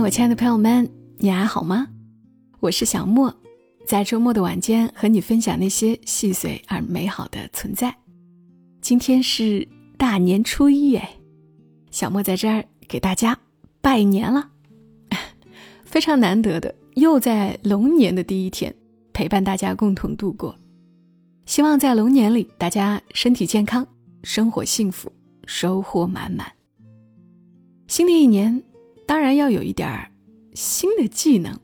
我亲爱的朋友们，你还好吗？我是小莫，在周末的晚间和你分享那些细碎而美好的存在。今天是大年初一，哎，小莫在这儿给大家拜年了，非常难得的，又在龙年的第一天陪伴大家共同度过。希望在龙年里，大家身体健康，生活幸福，收获满满。新的一年。当然要有一点儿新的技能。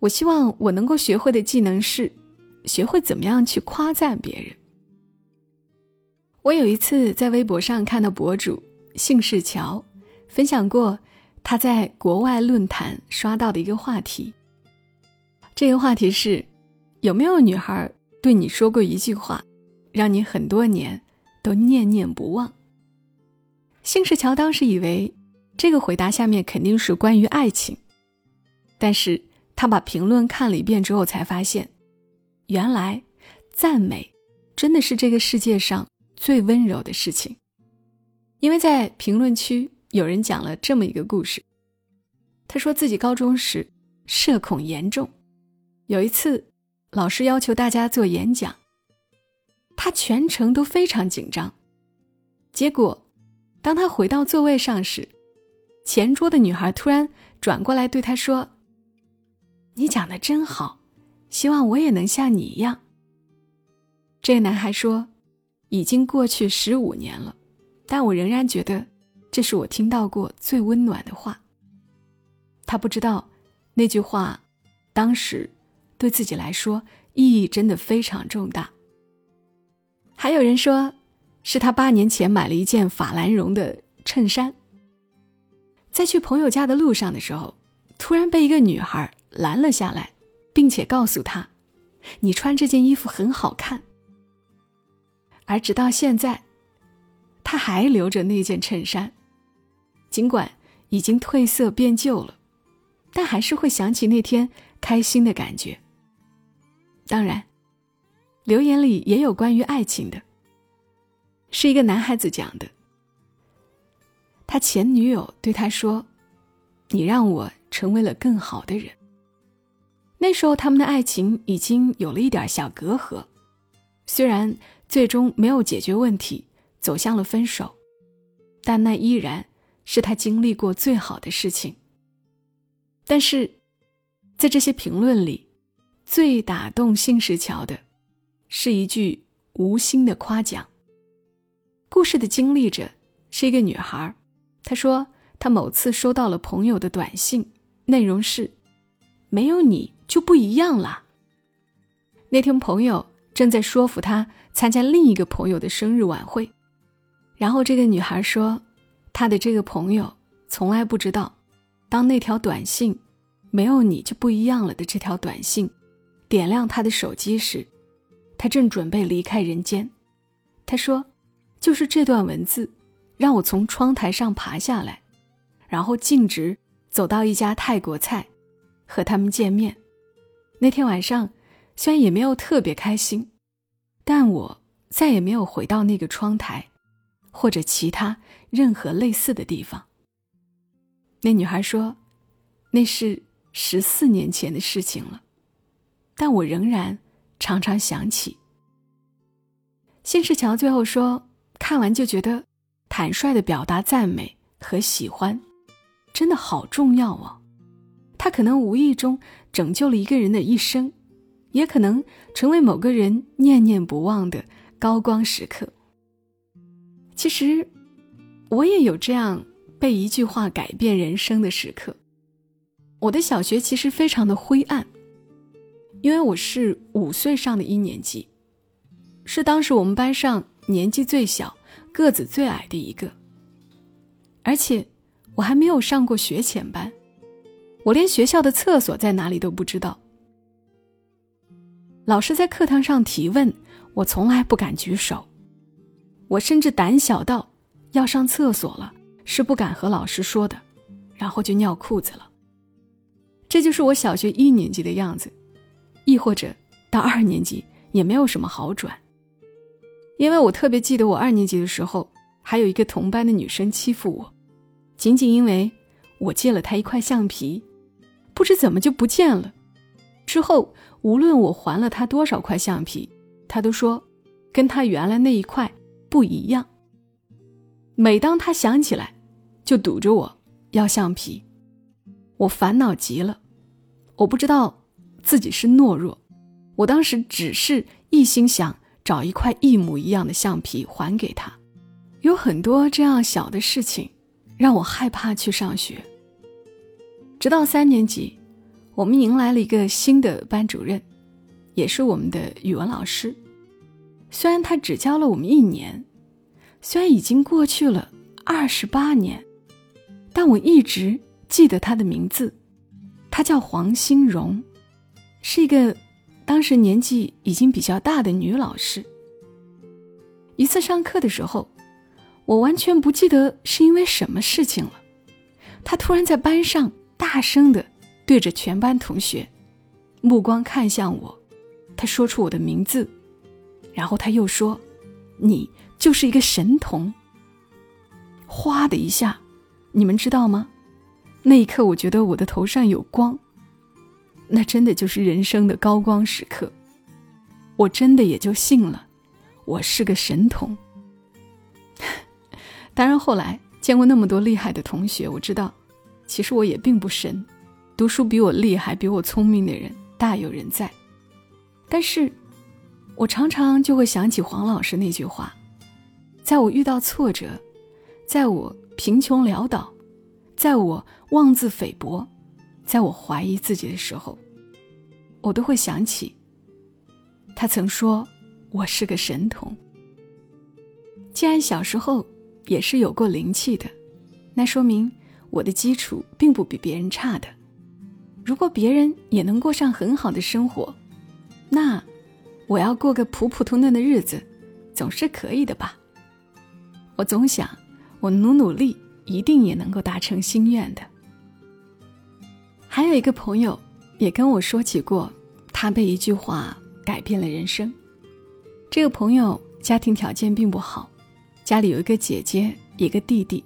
我希望我能够学会的技能是，学会怎么样去夸赞别人。我有一次在微博上看到博主姓氏乔分享过他在国外论坛刷到的一个话题。这个话题是：有没有女孩对你说过一句话，让你很多年都念念不忘？姓氏乔当时以为。这个回答下面肯定是关于爱情，但是他把评论看了一遍之后，才发现，原来赞美真的是这个世界上最温柔的事情。因为在评论区有人讲了这么一个故事，他说自己高中时社恐严重，有一次老师要求大家做演讲，他全程都非常紧张，结果当他回到座位上时。前桌的女孩突然转过来对他说：“你讲的真好，希望我也能像你一样。”这男孩说：“已经过去十五年了，但我仍然觉得这是我听到过最温暖的话。”他不知道那句话当时对自己来说意义真的非常重大。还有人说，是他八年前买了一件法兰绒的衬衫。在去朋友家的路上的时候，突然被一个女孩拦了下来，并且告诉他：“你穿这件衣服很好看。”而直到现在，他还留着那件衬衫，尽管已经褪色变旧了，但还是会想起那天开心的感觉。当然，留言里也有关于爱情的，是一个男孩子讲的。他前女友对他说：“你让我成为了更好的人。”那时候他们的爱情已经有了一点小隔阂，虽然最终没有解决问题，走向了分手，但那依然是他经历过最好的事情。但是，在这些评论里，最打动信石桥的，是一句无心的夸奖。故事的经历者是一个女孩。他说，他某次收到了朋友的短信，内容是：“没有你就不一样了。”那天朋友正在说服他参加另一个朋友的生日晚会，然后这个女孩说，她的这个朋友从来不知道，当那条短信“没有你就不一样了”的这条短信点亮他的手机时，他正准备离开人间。他说：“就是这段文字。”让我从窗台上爬下来，然后径直走到一家泰国菜，和他们见面。那天晚上，虽然也没有特别开心，但我再也没有回到那个窗台，或者其他任何类似的地方。那女孩说：“那是十四年前的事情了，但我仍然常常想起。”新世桥最后说：“看完就觉得。”坦率的表达赞美和喜欢，真的好重要哦。他可能无意中拯救了一个人的一生，也可能成为某个人念念不忘的高光时刻。其实，我也有这样被一句话改变人生的时刻。我的小学其实非常的灰暗，因为我是五岁上的一年级，是当时我们班上年纪最小。个子最矮的一个，而且我还没有上过学前班，我连学校的厕所在哪里都不知道。老师在课堂上提问，我从来不敢举手，我甚至胆小到要上厕所了是不敢和老师说的，然后就尿裤子了。这就是我小学一年级的样子，亦或者到二年级也没有什么好转。因为我特别记得，我二年级的时候，还有一个同班的女生欺负我，仅仅因为我借了她一块橡皮，不知怎么就不见了。之后无论我还了她多少块橡皮，她都说跟她原来那一块不一样。每当他想起来，就堵着我要橡皮，我烦恼极了。我不知道自己是懦弱，我当时只是一心想找一块一模一样的橡皮还给他。有很多这样小的事情，让我害怕去上学。直到三年级，我们迎来了一个新的班主任，也是我们的语文老师。虽然他只教了我们一年。虽然已经过去了二十八年，但我一直记得他的名字。他叫黄欣荣，是一个当时年纪已经比较大的女老师。一次上课的时候，我完全不记得是因为什么事情了。她突然在班上大声的对着全班同学，目光看向我，她说出我的名字，然后她又说：“你。”就是一个神童。哗的一下，你们知道吗？那一刻，我觉得我的头上有光。那真的就是人生的高光时刻。我真的也就信了，我是个神童。当然，后来见过那么多厉害的同学，我知道，其实我也并不神。读书比我厉害、比我聪明的人大有人在。但是，我常常就会想起黄老师那句话。在我遇到挫折，在我贫穷潦倒，在我妄自菲薄，在我怀疑自己的时候，我都会想起他曾说我是个神童。既然小时候也是有过灵气的，那说明我的基础并不比别人差的。如果别人也能过上很好的生活，那我要过个普普通通的日子，总是可以的吧。我总想，我努努力，一定也能够达成心愿的。还有一个朋友也跟我说起过，他被一句话改变了人生。这个朋友家庭条件并不好，家里有一个姐姐，一个弟弟，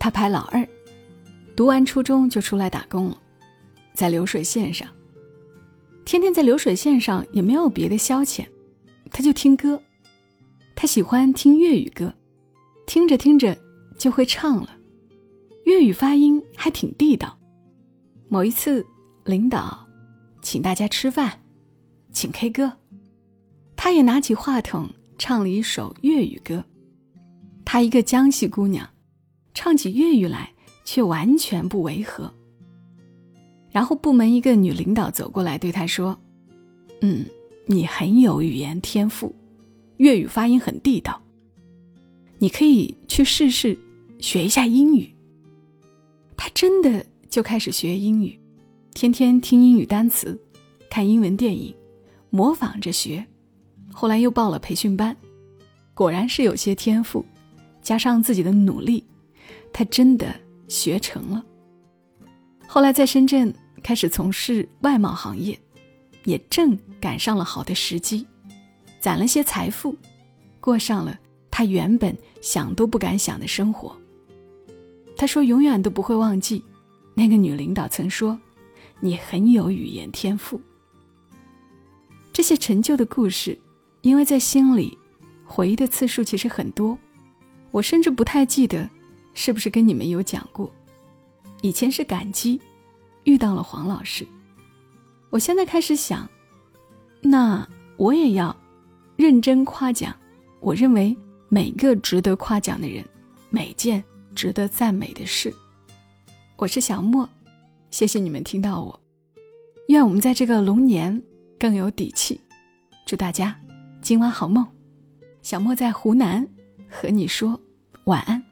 他排老二，读完初中就出来打工了，在流水线上，天天在流水线上也没有别的消遣，他就听歌，他喜欢听粤语歌。听着听着就会唱了，粤语发音还挺地道。某一次，领导请大家吃饭，请 K 歌，他也拿起话筒唱了一首粤语歌。她一个江西姑娘，唱起粤语来却完全不违和。然后部门一个女领导走过来对她说：“嗯，你很有语言天赋，粤语发音很地道。”你可以去试试学一下英语。他真的就开始学英语，天天听英语单词，看英文电影，模仿着学。后来又报了培训班，果然是有些天赋，加上自己的努力，他真的学成了。后来在深圳开始从事外贸行业，也正赶上了好的时机，攒了些财富，过上了。他原本想都不敢想的生活。他说：“永远都不会忘记，那个女领导曾说，你很有语言天赋。”这些陈旧的故事，因为在心里回忆的次数其实很多，我甚至不太记得是不是跟你们有讲过。以前是感激遇到了黄老师，我现在开始想，那我也要认真夸奖。我认为。每个值得夸奖的人，每件值得赞美的事。我是小莫，谢谢你们听到我。愿我们在这个龙年更有底气。祝大家今晚好梦。小莫在湖南和你说晚安。